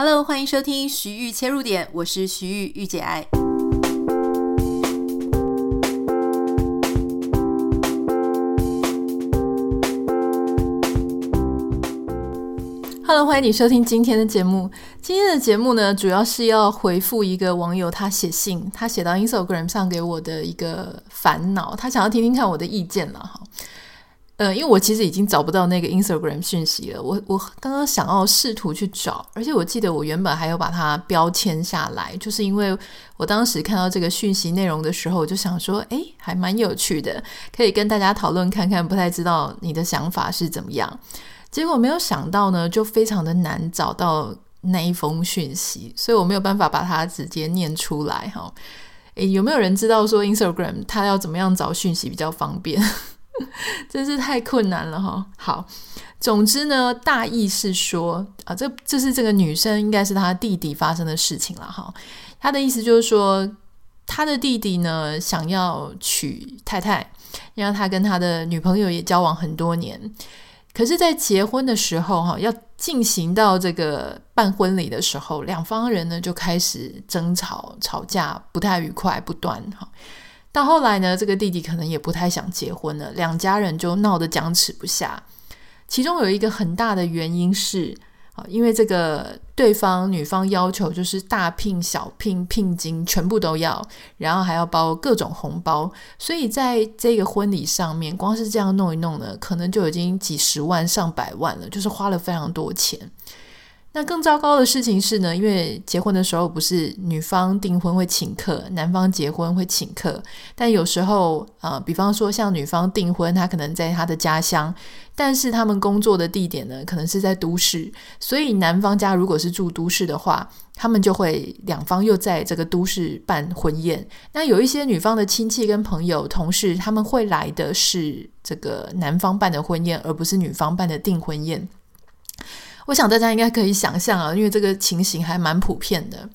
Hello，欢迎收听徐玉切入点，我是徐玉玉姐爱。Hello，欢迎你收听今天的节目。今天的节目呢，主要是要回复一个网友他写信，他写到 Instagram 上给我的一个烦恼，他想要听听看我的意见了哈。呃，因为我其实已经找不到那个 Instagram 讯息了，我我刚刚想要试图去找，而且我记得我原本还有把它标签下来，就是因为我当时看到这个讯息内容的时候，我就想说，诶，还蛮有趣的，可以跟大家讨论看看，不太知道你的想法是怎么样。结果没有想到呢，就非常的难找到那一封讯息，所以我没有办法把它直接念出来哈。诶，有没有人知道说 Instagram 它要怎么样找讯息比较方便？真是太困难了哈！好，总之呢，大意是说啊，这这是这个女生应该是她弟弟发生的事情了哈。她的意思就是说，她的弟弟呢想要娶太太，因为他跟他的女朋友也交往很多年，可是，在结婚的时候哈，要进行到这个办婚礼的时候，两方人呢就开始争吵、吵架，不太愉快，不断哈。到后来呢，这个弟弟可能也不太想结婚了，两家人就闹得僵持不下。其中有一个很大的原因是，啊，因为这个对方女方要求就是大聘小聘聘金全部都要，然后还要包各种红包，所以在这个婚礼上面，光是这样弄一弄呢，可能就已经几十万上百万了，就是花了非常多钱。那更糟糕的事情是呢，因为结婚的时候不是女方订婚会请客，男方结婚会请客，但有时候呃，比方说像女方订婚，她可能在她的家乡，但是他们工作的地点呢，可能是在都市，所以男方家如果是住都市的话，他们就会两方又在这个都市办婚宴。那有一些女方的亲戚跟朋友、同事，他们会来的是这个男方办的婚宴，而不是女方办的订婚宴。我想大家应该可以想象啊，因为这个情形还蛮普遍的。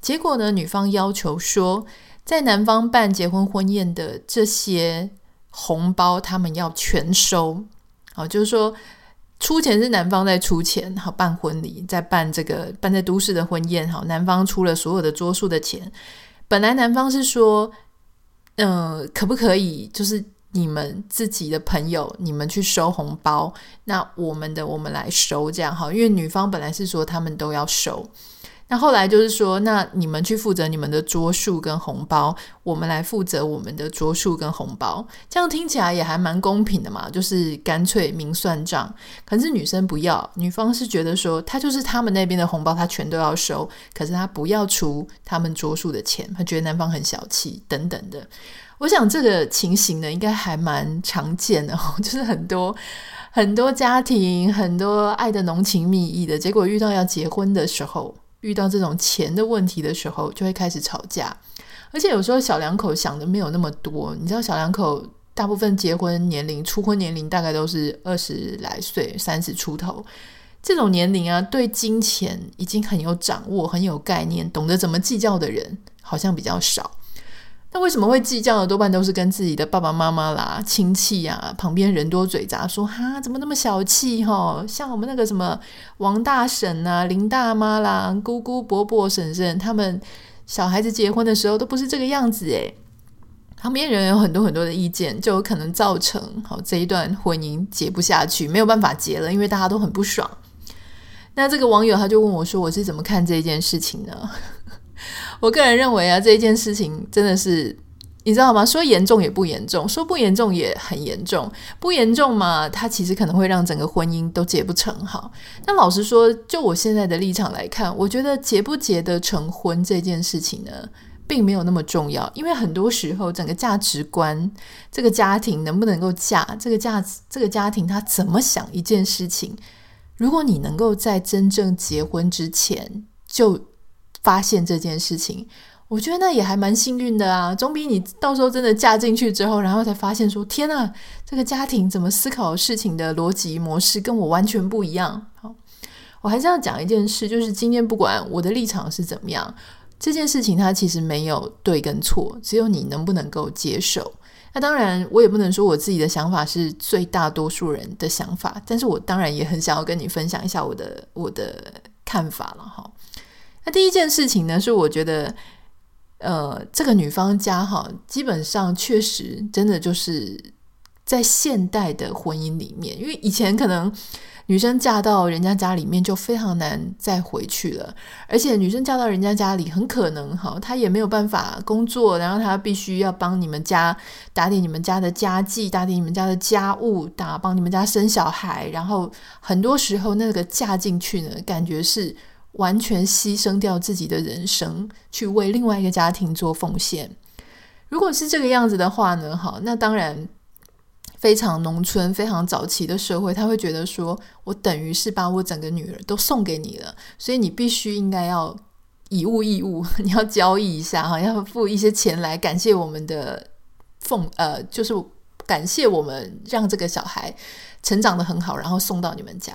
结果呢，女方要求说，在男方办结婚婚宴的这些红包，他们要全收。好，就是说出钱是男方在出钱，好，办婚礼，在办这个办在都市的婚宴，好，男方出了所有的桌数的钱。本来男方是说，嗯、可不可以就是。你们自己的朋友，你们去收红包，那我们的我们来收，这样好。因为女方本来是说他们都要收，那后来就是说，那你们去负责你们的桌数跟红包，我们来负责我们的桌数跟红包，这样听起来也还蛮公平的嘛，就是干脆明算账。可是女生不要，女方是觉得说，她就是他们那边的红包，她全都要收，可是她不要出他们桌数的钱，她觉得男方很小气等等的。我想这个情形呢，应该还蛮常见的哦，就是很多很多家庭，很多爱的浓情蜜意的，结果遇到要结婚的时候，遇到这种钱的问题的时候，就会开始吵架。而且有时候小两口想的没有那么多，你知道，小两口大部分结婚年龄、初婚年龄大概都是二十来岁、三十出头，这种年龄啊，对金钱已经很有掌握、很有概念、懂得怎么计较的人，好像比较少。那为什么会计较的？多半都是跟自己的爸爸妈妈啦、亲戚啊，旁边人多嘴杂，说哈怎么那么小气哈？像我们那个什么王大婶啊、林大妈啦、姑姑、伯伯、婶婶，他们小孩子结婚的时候都不是这个样子诶。旁边人有很多很多的意见，就有可能造成好这一段婚姻结不下去，没有办法结了，因为大家都很不爽。那这个网友他就问我说：“我是怎么看这件事情呢？” 我个人认为啊，这件事情真的是，你知道吗？说严重也不严重，说不严重也很严重。不严重嘛，它其实可能会让整个婚姻都结不成。好，那老实说，就我现在的立场来看，我觉得结不结得成婚这件事情呢，并没有那么重要。因为很多时候，整个价值观，这个家庭能不能够嫁，这个价值，这个家庭他怎么想一件事情，如果你能够在真正结婚之前就发现这件事情，我觉得那也还蛮幸运的啊，总比你到时候真的嫁进去之后，然后才发现说天呐，这个家庭怎么思考事情的逻辑模式跟我完全不一样。好，我还是要讲一件事，就是今天不管我的立场是怎么样，这件事情它其实没有对跟错，只有你能不能够接受。那当然，我也不能说我自己的想法是最大多数人的想法，但是我当然也很想要跟你分享一下我的我的。看法了哈。那第一件事情呢，是我觉得，呃，这个女方家哈，基本上确实真的就是在现代的婚姻里面，因为以前可能。女生嫁到人家家里面就非常难再回去了，而且女生嫁到人家家里，很可能哈，她也没有办法工作，然后她必须要帮你们家打点你们家的家计，打点你们家的家务，打帮你们家生小孩，然后很多时候那个嫁进去呢，感觉是完全牺牲掉自己的人生，去为另外一个家庭做奉献。如果是这个样子的话呢，哈，那当然。非常农村、非常早期的社会，他会觉得说：“我等于是把我整个女儿都送给你了，所以你必须应该要以物易物，你要交易一下哈，要付一些钱来感谢我们的奉呃，就是感谢我们让这个小孩成长得很好，然后送到你们家。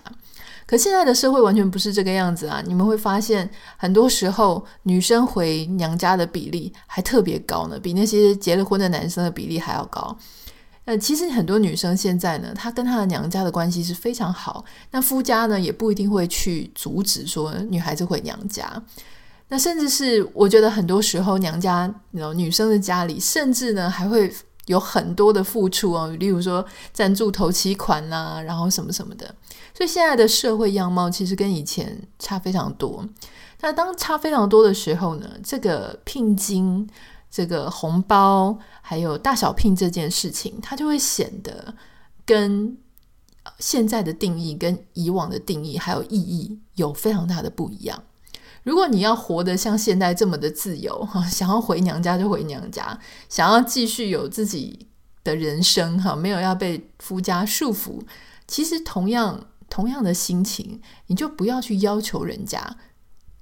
可现在的社会完全不是这个样子啊！你们会发现，很多时候女生回娘家的比例还特别高呢，比那些结了婚的男生的比例还要高。”呃，其实很多女生现在呢，她跟她的娘家的关系是非常好。那夫家呢，也不一定会去阻止说女孩子回娘家。那甚至是我觉得很多时候，娘家女生的家里，甚至呢还会有很多的付出哦，例如说赞助头期款呐，然后什么什么的。所以现在的社会样貌其实跟以前差非常多。那当差非常多的时候呢，这个聘金。这个红包还有大小聘这件事情，它就会显得跟现在的定义、跟以往的定义还有意义有非常大的不一样。如果你要活得像现代这么的自由，哈，想要回娘家就回娘家，想要继续有自己的人生，哈，没有要被夫家束缚，其实同样同样的心情，你就不要去要求人家。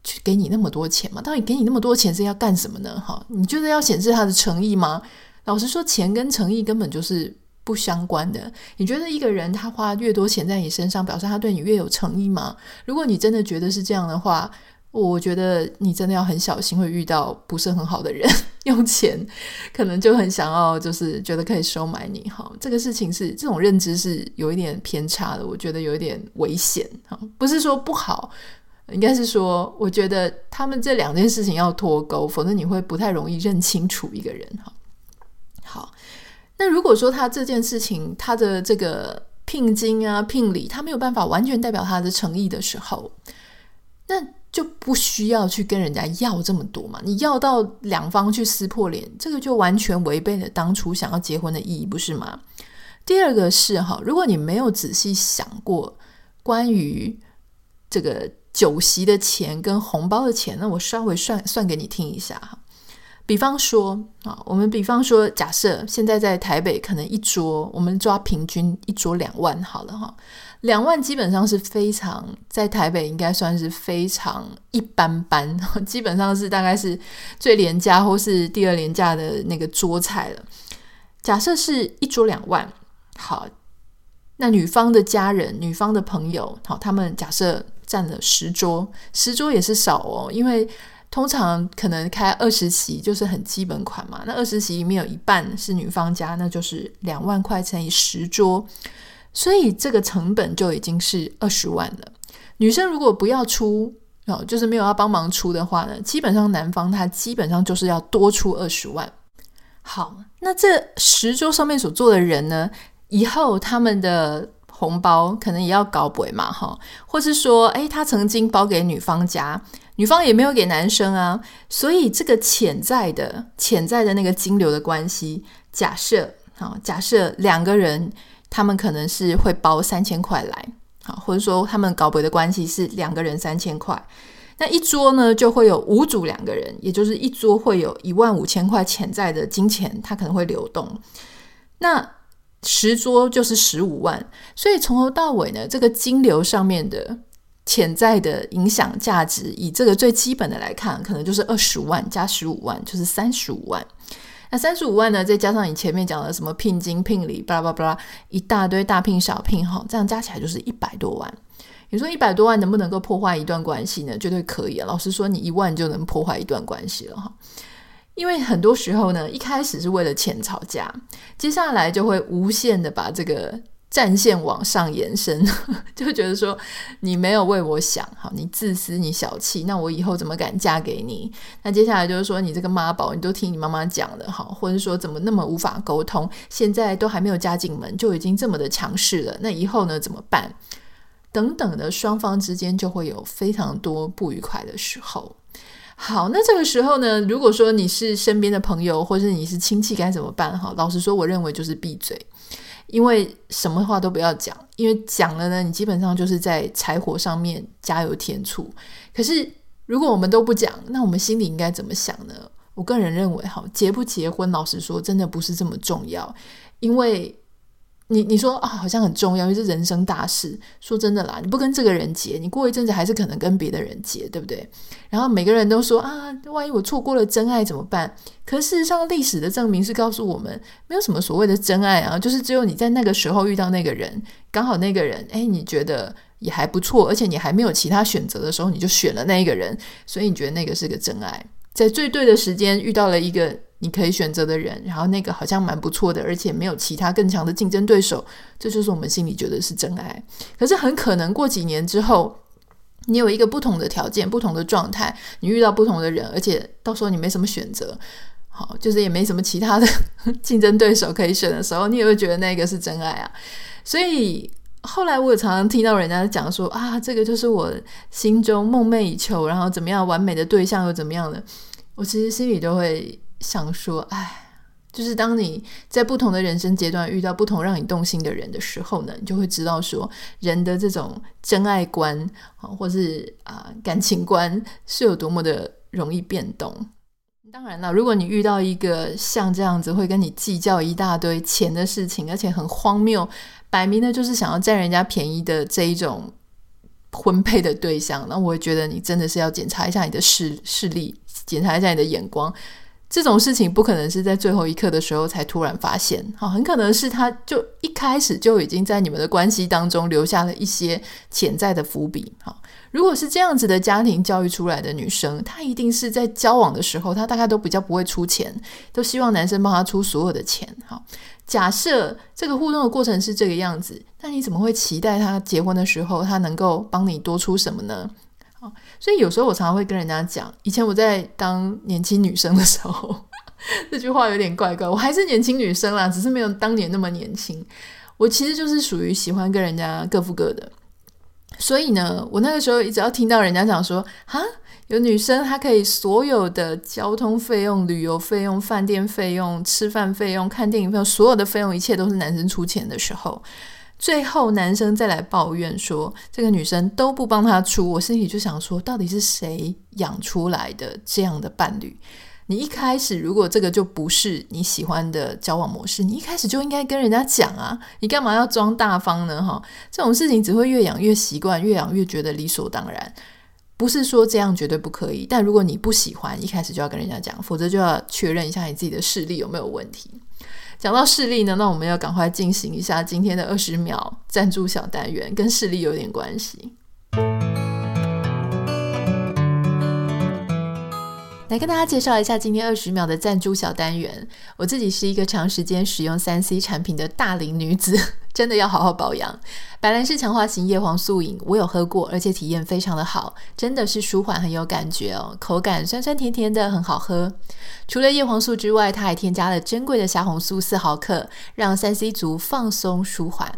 去给你那么多钱嘛？到底给你那么多钱是要干什么呢？哈，你觉得要显示他的诚意吗？老实说，钱跟诚意根本就是不相关的。你觉得一个人他花越多钱在你身上，表示他对你越有诚意吗？如果你真的觉得是这样的话，我觉得你真的要很小心，会遇到不是很好的人，用钱可能就很想要，就是觉得可以收买你。哈，这个事情是这种认知是有一点偏差的，我觉得有一点危险。哈，不是说不好。应该是说，我觉得他们这两件事情要脱钩，否则你会不太容易认清楚一个人。哈，好，那如果说他这件事情，他的这个聘金啊、聘礼，他没有办法完全代表他的诚意的时候，那就不需要去跟人家要这么多嘛。你要到两方去撕破脸，这个就完全违背了当初想要结婚的意义，不是吗？第二个是哈，如果你没有仔细想过关于这个。酒席的钱跟红包的钱，那我稍微算算给你听一下哈。比方说啊，我们比方说，假设现在在台北，可能一桌我们抓平均一桌两万好了哈，两万基本上是非常在台北应该算是非常一般般，基本上是大概是最廉价或是第二廉价的那个桌菜了。假设是一桌两万，好，那女方的家人、女方的朋友，好，他们假设。占了十桌，十桌也是少哦，因为通常可能开二十席就是很基本款嘛。那二十席里面有一半是女方家，那就是两万块乘以十桌，所以这个成本就已经是二十万了。女生如果不要出哦，就是没有要帮忙出的话呢，基本上男方他基本上就是要多出二十万。好，那这十桌上面所坐的人呢，以后他们的。红包可能也要搞鬼嘛，哈，或是说，诶，他曾经包给女方家，女方也没有给男生啊，所以这个潜在的、潜在的那个金流的关系，假设，好，假设两个人他们可能是会包三千块来，好，或者说他们搞别的关系是两个人三千块，那一桌呢就会有五组两个人，也就是一桌会有一万五千块潜在的金钱，它可能会流动，那。十桌就是十五万，所以从头到尾呢，这个金流上面的潜在的影响价值，以这个最基本的来看，可能就是二十万加十五万，就是三十五万。那三十五万呢，再加上你前面讲的什么聘金、聘礼，巴拉巴拉，一大堆大聘小聘，哈，这样加起来就是一百多万。你说一百多万能不能够破坏一段关系呢？绝对可以啊！老实说，你一万就能破坏一段关系了，哈。因为很多时候呢，一开始是为了钱吵架，接下来就会无限的把这个战线往上延伸，就觉得说你没有为我想，好，你自私，你小气，那我以后怎么敢嫁给你？那接下来就是说，你这个妈宝，你都听你妈妈讲的，好，或者说怎么那么无法沟通？现在都还没有嫁进门，就已经这么的强势了，那以后呢怎么办？等等的，双方之间就会有非常多不愉快的时候。好，那这个时候呢，如果说你是身边的朋友，或者你是亲戚，该怎么办？哈，老实说，我认为就是闭嘴。因为什么话都不要讲，因为讲了呢，你基本上就是在柴火上面加油添醋。可是如果我们都不讲，那我们心里应该怎么想呢？我个人认为，哈，结不结婚，老实说，真的不是这么重要，因为。你你说啊，好像很重要，因为是人生大事。说真的啦，你不跟这个人结，你过一阵子还是可能跟别的人结，对不对？然后每个人都说啊，万一我错过了真爱怎么办？可事实上，历史的证明是告诉我们，没有什么所谓的真爱啊，就是只有你在那个时候遇到那个人，刚好那个人，诶，你觉得也还不错，而且你还没有其他选择的时候，你就选了那一个人，所以你觉得那个是个真爱，在最对的时间遇到了一个。你可以选择的人，然后那个好像蛮不错的，而且没有其他更强的竞争对手，这就是我们心里觉得是真爱。可是很可能过几年之后，你有一个不同的条件、不同的状态，你遇到不同的人，而且到时候你没什么选择，好，就是也没什么其他的 竞争对手可以选的时候，你也会觉得那个是真爱啊。所以后来我也常常听到人家讲说啊，这个就是我心中梦寐以求，然后怎么样完美的对象又怎么样的，我其实心里都会。想说，哎，就是当你在不同的人生阶段遇到不同让你动心的人的时候呢，你就会知道说，人的这种真爱观啊，或是啊感情观是有多么的容易变动。当然了，如果你遇到一个像这样子会跟你计较一大堆钱的事情，而且很荒谬，摆明的就是想要占人家便宜的这一种婚配的对象，那我觉得你真的是要检查一下你的视视力，检查一下你的眼光。这种事情不可能是在最后一刻的时候才突然发现，好，很可能是他就一开始就已经在你们的关系当中留下了一些潜在的伏笔，好，如果是这样子的家庭教育出来的女生，她一定是在交往的时候，她大概都比较不会出钱，都希望男生帮她出所有的钱，好，假设这个互动的过程是这个样子，那你怎么会期待她结婚的时候，她能够帮你多出什么呢？所以有时候我常常会跟人家讲，以前我在当年轻女生的时候，这句话有点怪怪。我还是年轻女生啦，只是没有当年那么年轻。我其实就是属于喜欢跟人家各付各的。所以呢，我那个时候一直要听到人家讲说，哈，有女生她可以所有的交通费用、旅游费用、饭店费用、吃饭费用、看电影费用，所有的费用一切都是男生出钱的时候。最后，男生再来抱怨说这个女生都不帮他出，我心里就想说，到底是谁养出来的这样的伴侣？你一开始如果这个就不是你喜欢的交往模式，你一开始就应该跟人家讲啊，你干嘛要装大方呢？哈，这种事情只会越养越习惯，越养越觉得理所当然。不是说这样绝对不可以，但如果你不喜欢，一开始就要跟人家讲，否则就要确认一下你自己的视力有没有问题。讲到视力呢，那我们要赶快进行一下今天的二十秒赞助小单元，跟视力有点关系。来跟大家介绍一下今天二十秒的赞助小单元。我自己是一个长时间使用三 C 产品的大龄女子，真的要好好保养。白兰氏强化型叶黄素饮，我有喝过，而且体验非常的好，真的是舒缓很有感觉哦，口感酸酸甜甜的，很好喝。除了叶黄素之外，它还添加了珍贵的虾红素四毫克，让三 C 族放松舒缓。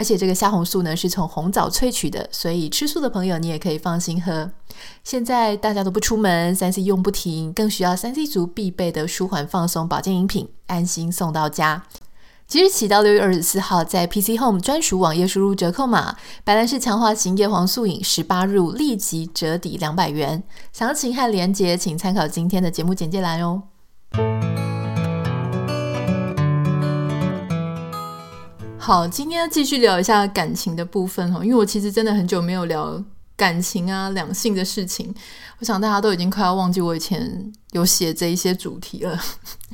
而且这个虾红素呢，是从红枣萃取的，所以吃素的朋友你也可以放心喝。现在大家都不出门，三 C 用不停，更需要三 C 族必备的舒缓放松保健饮品，安心送到家。即日起到六月二十四号，在 PC Home 专属网页输入折扣码“白兰氏强化型叶黄素饮十八入”，立即折抵两百元。详情和连结请参考今天的节目简介栏哦。好，今天继续聊一下感情的部分哈，因为我其实真的很久没有聊感情啊、两性的事情，我想大家都已经快要忘记我以前有写这一些主题了。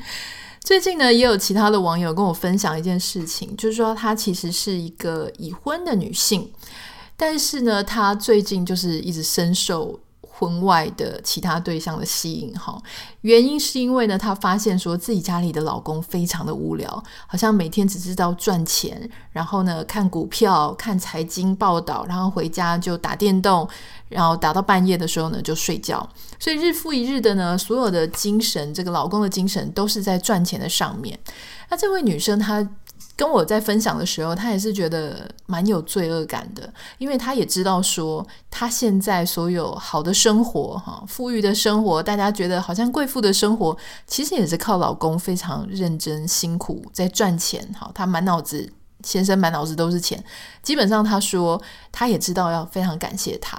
最近呢，也有其他的网友跟我分享一件事情，就是说她其实是一个已婚的女性，但是呢，她最近就是一直深受婚外的其他对象的吸引哈，原因是因为呢，她发现说自己家里的老公非常的无聊，好像每天只知道赚钱，然后呢看股票、看财经报道，然后回家就打电动，然后打到半夜的时候呢就睡觉，所以日复一日的呢，所有的精神，这个老公的精神都是在赚钱的上面。那这位女生她。跟我在分享的时候，他也是觉得蛮有罪恶感的，因为他也知道说，他现在所有好的生活，哈，富裕的生活，大家觉得好像贵妇的生活，其实也是靠老公非常认真辛苦在赚钱，哈，他满脑子。先生满脑子都是钱，基本上他说他也知道要非常感谢他，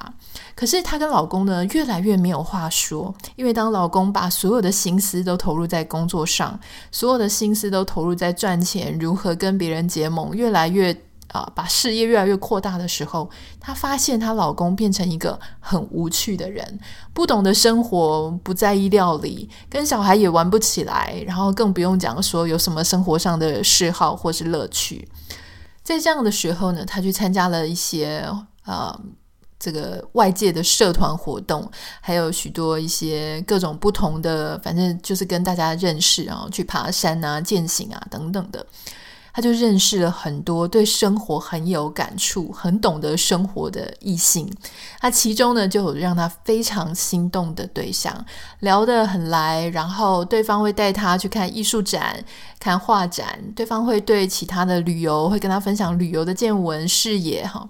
可是她跟老公呢越来越没有话说，因为当老公把所有的心思都投入在工作上，所有的心思都投入在赚钱，如何跟别人结盟，越来越。啊，把事业越来越扩大的时候，她发现她老公变成一个很无趣的人，不懂得生活，不在意料理，跟小孩也玩不起来，然后更不用讲说有什么生活上的嗜好或是乐趣。在这样的时候呢，她去参加了一些呃这个外界的社团活动，还有许多一些各种不同的，反正就是跟大家认识，然后去爬山啊、健行啊等等的。他就认识了很多对生活很有感触、很懂得生活的异性。他其中呢，就有让他非常心动的对象，聊得很来。然后对方会带他去看艺术展、看画展，对方会对其他的旅游会跟他分享旅游的见闻、视野哈。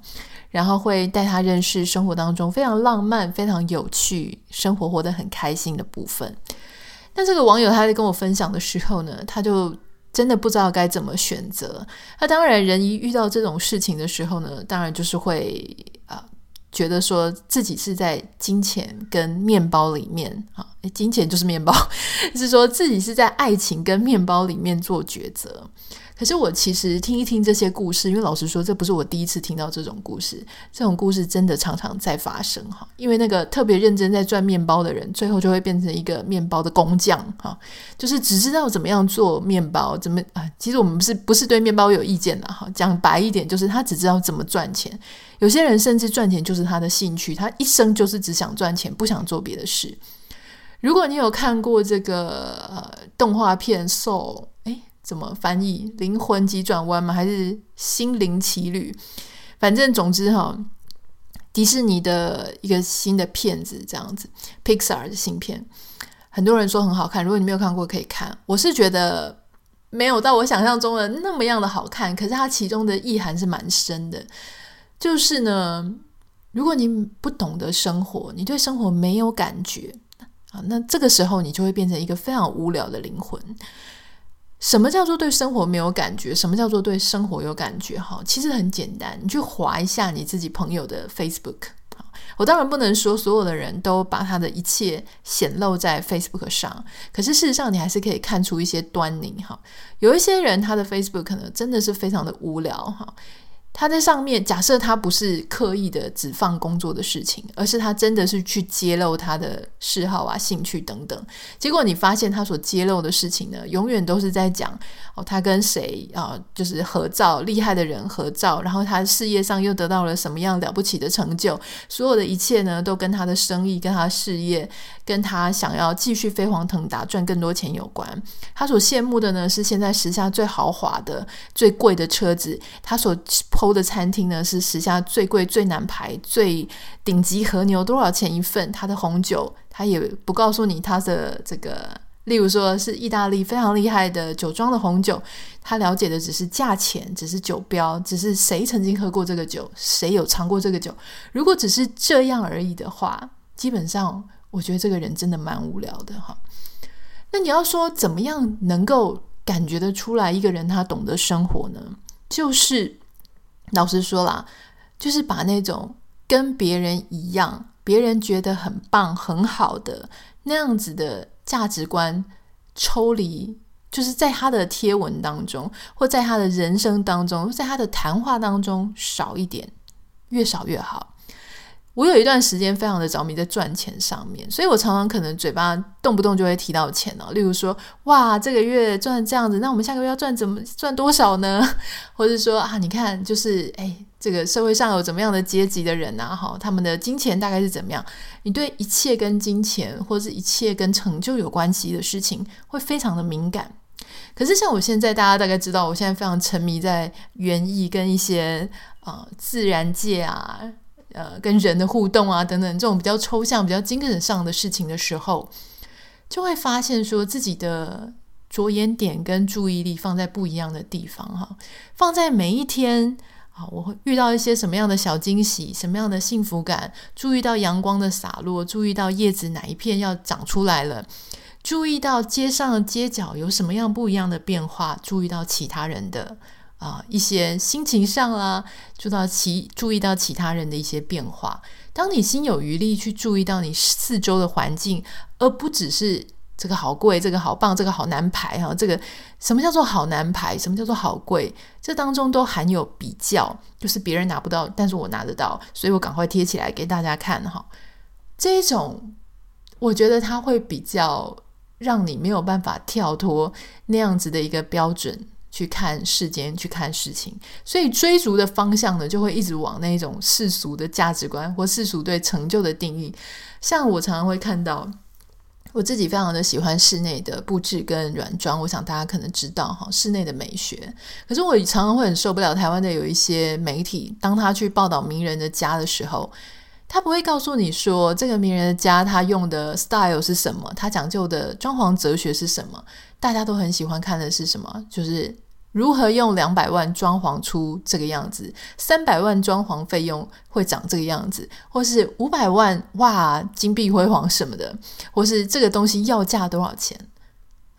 然后会带他认识生活当中非常浪漫、非常有趣、生活活得很开心的部分。那这个网友他在跟我分享的时候呢，他就。真的不知道该怎么选择。那当然，人一遇到这种事情的时候呢，当然就是会啊、觉得说自己是在金钱跟面包里面啊，金钱就是面包，是说自己是在爱情跟面包里面做抉择。可是我其实听一听这些故事，因为老实说，这不是我第一次听到这种故事。这种故事真的常常在发生哈。因为那个特别认真在赚面包的人，最后就会变成一个面包的工匠哈，就是只知道怎么样做面包，怎么啊？其实我们不是不是对面包有意见的哈。讲白一点，就是他只知道怎么赚钱。有些人甚至赚钱就是他的兴趣，他一生就是只想赚钱，不想做别的事。如果你有看过这个呃动画片《Soul》。哎怎么翻译？灵魂急转弯吗？还是心灵奇旅？反正总之哈，迪士尼的一个新的片子这样子，Pixar 的新片，很多人说很好看。如果你没有看过，可以看。我是觉得没有到我想象中的那么样的好看，可是它其中的意涵是蛮深的。就是呢，如果你不懂得生活，你对生活没有感觉那这个时候你就会变成一个非常无聊的灵魂。什么叫做对生活没有感觉？什么叫做对生活有感觉？哈，其实很简单，你去划一下你自己朋友的 Facebook。我当然不能说所有的人都把他的一切显露在 Facebook 上，可是事实上你还是可以看出一些端倪。哈，有一些人他的 Facebook 可能真的是非常的无聊。哈。他在上面，假设他不是刻意的只放工作的事情，而是他真的是去揭露他的嗜好啊、兴趣等等。结果你发现他所揭露的事情呢，永远都是在讲哦，他跟谁啊，就是合照，厉害的人合照，然后他事业上又得到了什么样了不起的成就，所有的一切呢，都跟他的生意、跟他的事业、跟他想要继续飞黄腾达、赚更多钱有关。他所羡慕的呢，是现在时下最豪华的、最贵的车子，他所的餐厅呢，是时下最贵、最难排、最顶级和牛，多少钱一份？他的红酒，他也不告诉你他的这个，例如说是意大利非常厉害的酒庄的红酒，他了解的只是价钱，只是酒标，只是谁曾经喝过这个酒，谁有尝过这个酒。如果只是这样而已的话，基本上我觉得这个人真的蛮无聊的哈。那你要说怎么样能够感觉得出来一个人他懂得生活呢？就是。老实说啦，就是把那种跟别人一样，别人觉得很棒、很好的那样子的价值观抽离，就是在他的贴文当中，或在他的人生当中，在他的谈话当中少一点，越少越好。我有一段时间非常的着迷在赚钱上面，所以我常常可能嘴巴动不动就会提到钱哦。例如说，哇，这个月赚这样子，那我们下个月要赚怎么赚多少呢？或者说啊，你看，就是哎，这个社会上有怎么样的阶级的人啊，哈，他们的金钱大概是怎么样？你对一切跟金钱或者是一切跟成就有关系的事情，会非常的敏感。可是像我现在，大家大概知道，我现在非常沉迷在园艺跟一些啊、呃、自然界啊。呃，跟人的互动啊，等等，这种比较抽象、比较精神上的事情的时候，就会发现说自己的着眼点跟注意力放在不一样的地方哈，放在每一天啊，我会遇到一些什么样的小惊喜，什么样的幸福感，注意到阳光的洒落，注意到叶子哪一片要长出来了，注意到街上的街角有什么样不一样的变化，注意到其他人的。啊，一些心情上啦，注到其注意到其他人的一些变化。当你心有余力去注意到你四周的环境，而不只是这个好贵，这个好棒，这个好难排哈。这个什么叫做好难排？什么叫做好贵？这当中都含有比较，就是别人拿不到，但是我拿得到，所以我赶快贴起来给大家看哈。这种，我觉得它会比较让你没有办法跳脱那样子的一个标准。去看世间，去看事情，所以追逐的方向呢，就会一直往那种世俗的价值观或世俗对成就的定义。像我常常会看到，我自己非常的喜欢室内的布置跟软装，我想大家可能知道哈，室内的美学。可是我常常会很受不了台湾的有一些媒体，当他去报道名人的家的时候，他不会告诉你说这个名人的家他用的 style 是什么，他讲究的装潢哲学是什么。大家都很喜欢看的是什么？就是。如何用两百万装潢出这个样子？三百万装潢费用会长这个样子，或是五百万哇，金碧辉煌什么的，或是这个东西要价多少钱？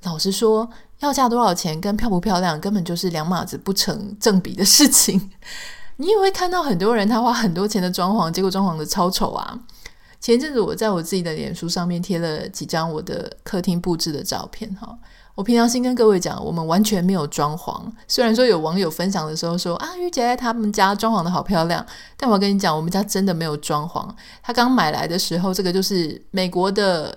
老实说，要价多少钱跟漂不漂亮根本就是两码子不成正比的事情。你也会看到很多人他花很多钱的装潢，结果装潢的超丑啊！前阵子我在我自己的脸书上面贴了几张我的客厅布置的照片，哈。我平常心跟各位讲，我们完全没有装潢。虽然说有网友分享的时候说啊，玉姐他们家装潢的好漂亮，但我跟你讲，我们家真的没有装潢。他刚买来的时候，这个就是美国的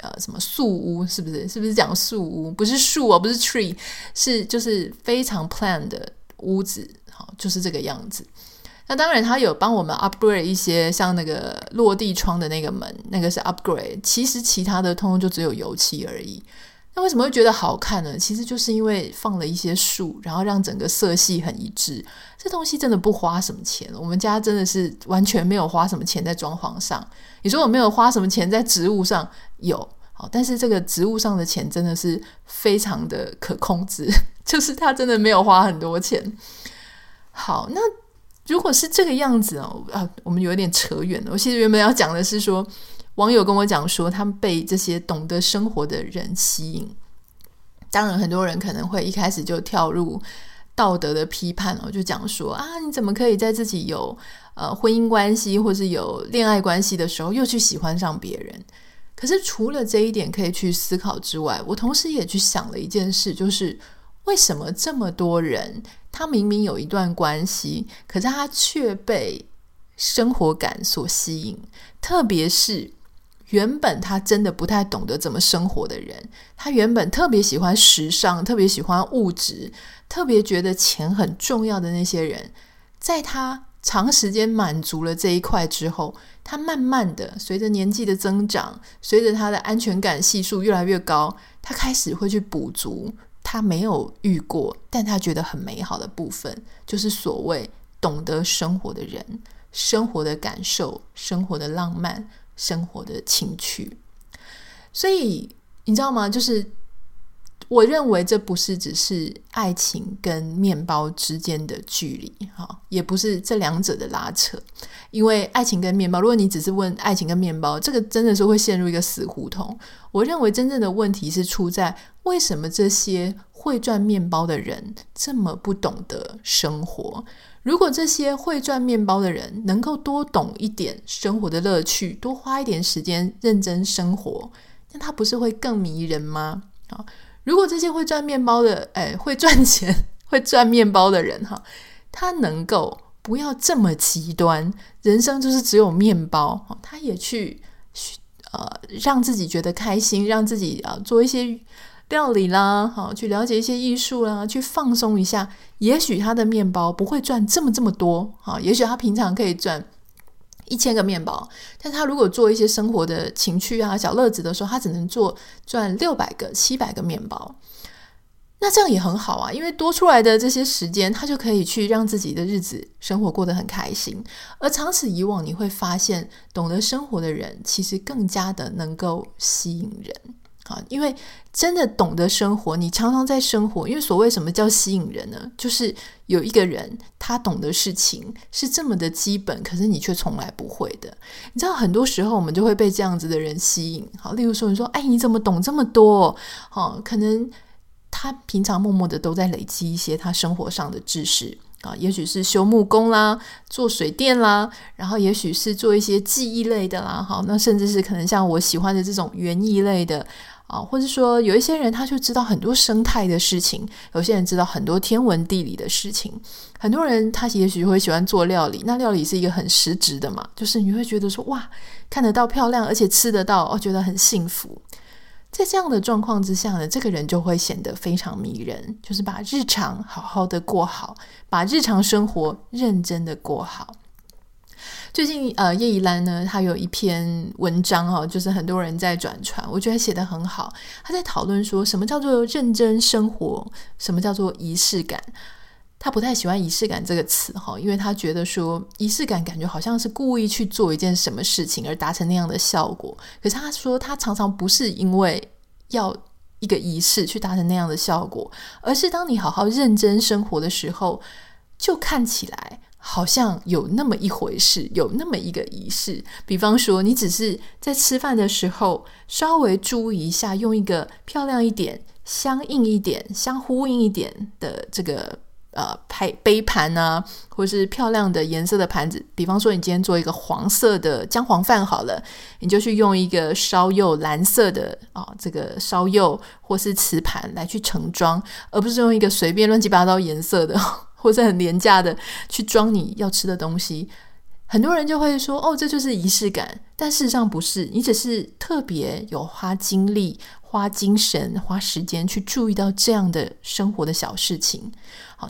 呃什么树屋，是不是？是不是讲树屋？不是树哦，不是 tree，是就是非常 plan 的屋子，好，就是这个样子。那当然，他有帮我们 upgrade 一些，像那个落地窗的那个门，那个是 upgrade。其实其他的通通就只有油漆而已。那为什么会觉得好看呢？其实就是因为放了一些树，然后让整个色系很一致。这东西真的不花什么钱，我们家真的是完全没有花什么钱在装潢上。你说我没有花什么钱在植物上，有，好，但是这个植物上的钱真的是非常的可控制，就是他真的没有花很多钱。好，那如果是这个样子哦，啊，我们有点扯远了。我其实原本要讲的是说。网友跟我讲说，他们被这些懂得生活的人吸引。当然，很多人可能会一开始就跳入道德的批判哦，就讲说啊，你怎么可以在自己有呃婚姻关系或是有恋爱关系的时候，又去喜欢上别人？可是除了这一点可以去思考之外，我同时也去想了一件事，就是为什么这么多人，他明明有一段关系，可是他却被生活感所吸引，特别是。原本他真的不太懂得怎么生活的人，他原本特别喜欢时尚，特别喜欢物质，特别觉得钱很重要的那些人，在他长时间满足了这一块之后，他慢慢的随着年纪的增长，随着他的安全感系数越来越高，他开始会去补足他没有遇过，但他觉得很美好的部分，就是所谓懂得生活的人，生活的感受，生活的浪漫。生活的情趣，所以你知道吗？就是我认为这不是只是爱情跟面包之间的距离，哈，也不是这两者的拉扯。因为爱情跟面包，如果你只是问爱情跟面包，这个真的是会陷入一个死胡同。我认为真正的问题是出在为什么这些会赚面包的人这么不懂得生活。如果这些会赚面包的人能够多懂一点生活的乐趣，多花一点时间认真生活，那他不是会更迷人吗？啊，如果这些会赚面包的，哎，会赚钱、会赚面包的人，哈，他能够不要这么极端，人生就是只有面包。他也去呃让自己觉得开心，让自己啊、做一些料理啦，好去了解一些艺术啦，去放松一下。也许他的面包不会赚这么这么多啊，也许他平常可以赚。一千个面包，但他如果做一些生活的情趣啊、小乐子的时候，他只能做赚六百个、七百个面包。那这样也很好啊，因为多出来的这些时间，他就可以去让自己的日子生活过得很开心。而长此以往，你会发现，懂得生活的人其实更加的能够吸引人。啊，因为真的懂得生活，你常常在生活。因为所谓什么叫吸引人呢？就是有一个人他懂得事情是这么的基本，可是你却从来不会的。你知道，很多时候我们就会被这样子的人吸引。好，例如说，你说，哎，你怎么懂这么多？好，可能他平常默默的都在累积一些他生活上的知识啊，也许是修木工啦，做水电啦，然后也许是做一些技艺类的啦。好，那甚至是可能像我喜欢的这种园艺类的。啊，或者说有一些人他就知道很多生态的事情，有些人知道很多天文地理的事情，很多人他也许会喜欢做料理，那料理是一个很实质的嘛，就是你会觉得说哇，看得到漂亮，而且吃得到，哦，觉得很幸福。在这样的状况之下呢，这个人就会显得非常迷人，就是把日常好好的过好，把日常生活认真的过好。最近呃，叶怡兰呢，她有一篇文章、哦，就是很多人在转传，我觉得写得很好。她在讨论说什么叫做认真生活，什么叫做仪式感。他不太喜欢仪式感这个词哈，因为他觉得说仪式感感觉好像是故意去做一件什么事情而达成那样的效果。可是他说，他常常不是因为要一个仪式去达成那样的效果，而是当你好好认真生活的时候，就看起来。好像有那么一回事，有那么一个仪式。比方说，你只是在吃饭的时候稍微注意一下，用一个漂亮一点、相应一点、相呼应一点的这个呃杯杯盘啊，或是漂亮的颜色的盘子。比方说，你今天做一个黄色的姜黄饭好了，你就去用一个烧釉蓝色的啊、这个烧釉或是瓷盘来去盛装，而不是用一个随便乱七八糟颜色的。或者很廉价的去装你要吃的东西，很多人就会说：“哦，这就是仪式感。”但事实上不是，你只是特别有花精力、花精神、花时间去注意到这样的生活的小事情。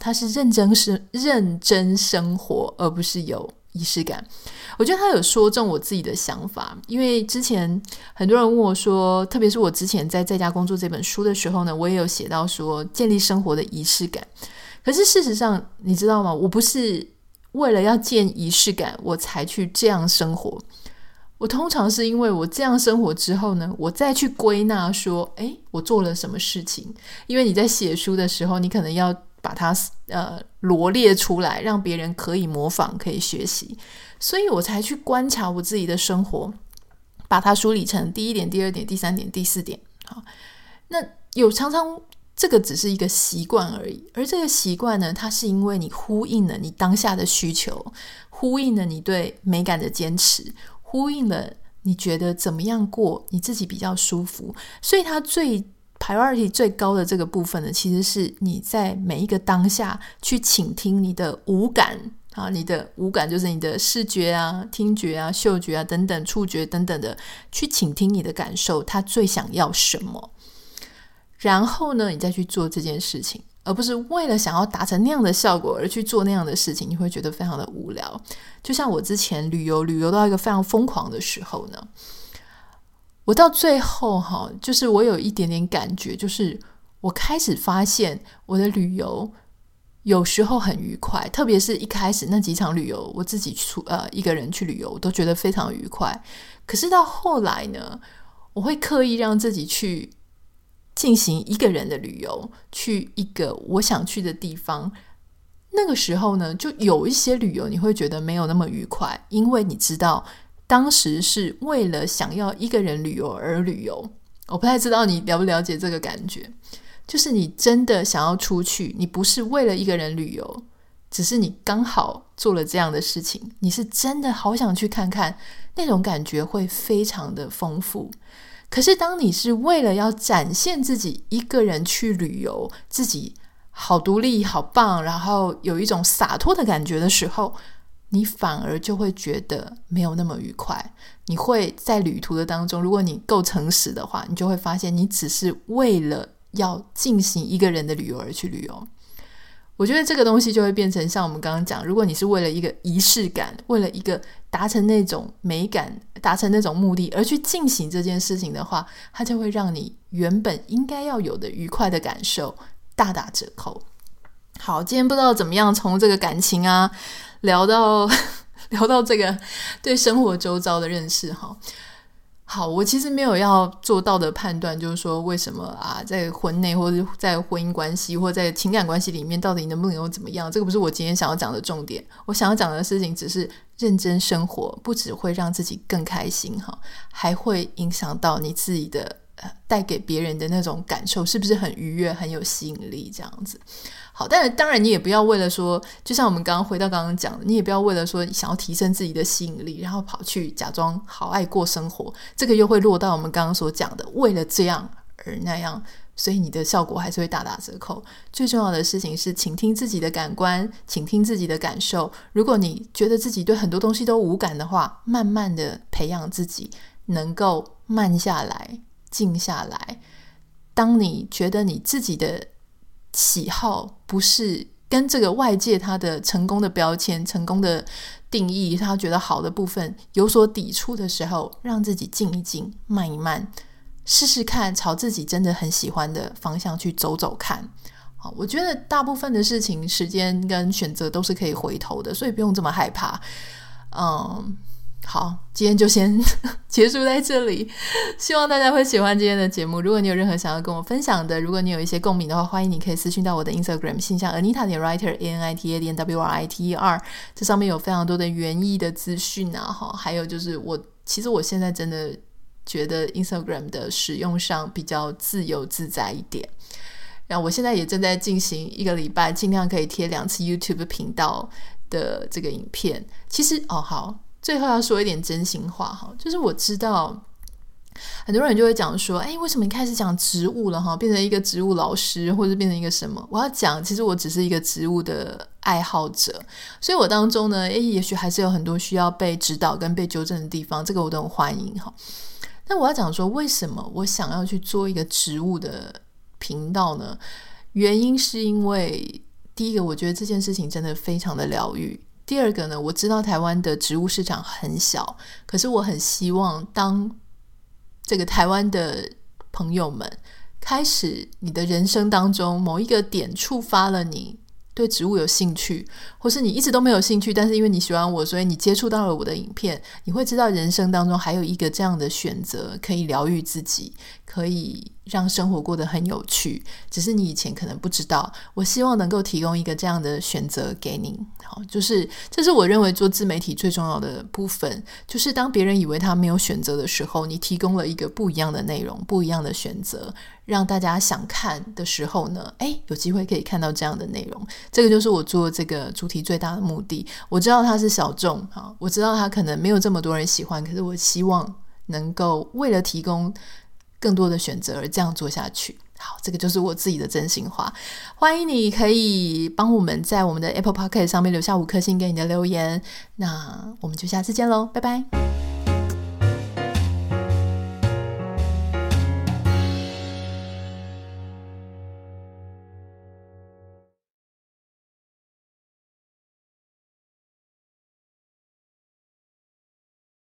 他是认真生认真生活，而不是有仪式感。我觉得他有说中我自己的想法，因为之前很多人问我说，特别是我之前在在家工作这本书的时候呢，我也有写到说建立生活的仪式感。可是事实上，你知道吗？我不是为了要建仪式感，我才去这样生活。我通常是因为我这样生活之后呢，我再去归纳说，诶，我做了什么事情？因为你在写书的时候，你可能要把它呃罗列出来，让别人可以模仿、可以学习，所以我才去观察我自己的生活，把它梳理成第一点、第二点、第三点、第四点。好，那有常常。这个只是一个习惯而已，而这个习惯呢，它是因为你呼应了你当下的需求，呼应了你对美感的坚持，呼应了你觉得怎么样过你自己比较舒服，所以它最 priority 最高的这个部分呢，其实是你在每一个当下去倾听你的五感啊，你的五感就是你的视觉啊、听觉啊、嗅觉啊等等、触觉等等的，去倾听你的感受，他最想要什么。然后呢，你再去做这件事情，而不是为了想要达成那样的效果而去做那样的事情，你会觉得非常的无聊。就像我之前旅游，旅游到一个非常疯狂的时候呢，我到最后哈，就是我有一点点感觉，就是我开始发现我的旅游有时候很愉快，特别是一开始那几场旅游，我自己出呃一个人去旅游，我都觉得非常愉快。可是到后来呢，我会刻意让自己去。进行一个人的旅游，去一个我想去的地方。那个时候呢，就有一些旅游你会觉得没有那么愉快，因为你知道当时是为了想要一个人旅游而旅游。我不太知道你了不了解这个感觉，就是你真的想要出去，你不是为了一个人旅游，只是你刚好做了这样的事情，你是真的好想去看看，那种感觉会非常的丰富。可是，当你是为了要展现自己一个人去旅游，自己好独立、好棒，然后有一种洒脱的感觉的时候，你反而就会觉得没有那么愉快。你会在旅途的当中，如果你够诚实的话，你就会发现你只是为了要进行一个人的旅游而去旅游。我觉得这个东西就会变成像我们刚刚讲，如果你是为了一个仪式感，为了一个达成那种美感、达成那种目的而去进行这件事情的话，它就会让你原本应该要有的愉快的感受大打折扣。好，今天不知道怎么样从这个感情啊聊到 聊到这个对生活周遭的认识哈。好，我其实没有要做到的判断，就是说为什么啊，在婚内或者在婚姻关系或在情感关系里面，到底能不能有怎么样？这个不是我今天想要讲的重点。我想要讲的事情只是认真生活，不只会让自己更开心哈，还会影响到你自己的，带给别人的那种感受，是不是很愉悦、很有吸引力？这样子。好，但是当然你也不要为了说，就像我们刚刚回到刚刚讲的，你也不要为了说想要提升自己的吸引力，然后跑去假装好爱过生活，这个又会落到我们刚刚所讲的，为了这样而那样，所以你的效果还是会大打折扣。最重要的事情是倾听自己的感官，倾听自己的感受。如果你觉得自己对很多东西都无感的话，慢慢的培养自己能够慢下来、静下来。当你觉得你自己的喜好不是跟这个外界他的成功的标签、成功的定义，他觉得好的部分有所抵触的时候，让自己静一静、慢一慢，试试看朝自己真的很喜欢的方向去走走看。好，我觉得大部分的事情、时间跟选择都是可以回头的，所以不用这么害怕。嗯。好，今天就先 结束在这里。希望大家会喜欢今天的节目。如果你有任何想要跟我分享的，如果你有一些共鸣的话，欢迎你可以私讯到我的 Instagram 信箱 Anita 点 Writer A N I T A 点 W R I T E R。这上面有非常多的园艺的资讯啊，哈，还有就是我其实我现在真的觉得 Instagram 的使用上比较自由自在一点。然后我现在也正在进行一个礼拜，尽量可以贴两次 YouTube 频道的这个影片。其实哦，好。最后要说一点真心话哈，就是我知道很多人就会讲说，哎，为什么你开始讲植物了哈，变成一个植物老师，或者变成一个什么？我要讲，其实我只是一个植物的爱好者，所以我当中呢，哎，也许还是有很多需要被指导跟被纠正的地方，这个我都很欢迎哈。那我要讲说，为什么我想要去做一个植物的频道呢？原因是因为第一个，我觉得这件事情真的非常的疗愈。第二个呢，我知道台湾的植物市场很小，可是我很希望当这个台湾的朋友们开始你的人生当中某一个点触发了你对植物有兴趣，或是你一直都没有兴趣，但是因为你喜欢我，所以你接触到了我的影片，你会知道人生当中还有一个这样的选择，可以疗愈自己，可以。让生活过得很有趣，只是你以前可能不知道。我希望能够提供一个这样的选择给你。好，就是这是我认为做自媒体最重要的部分，就是当别人以为他没有选择的时候，你提供了一个不一样的内容，不一样的选择，让大家想看的时候呢，诶，有机会可以看到这样的内容。这个就是我做这个主题最大的目的。我知道它是小众，哈，我知道它可能没有这么多人喜欢，可是我希望能够为了提供。更多的选择，而这样做下去。好，这个就是我自己的真心话。欢迎你可以帮我们在我们的 Apple p o c k e t 上面留下五颗星给你的留言。那我们就下次见喽，拜拜。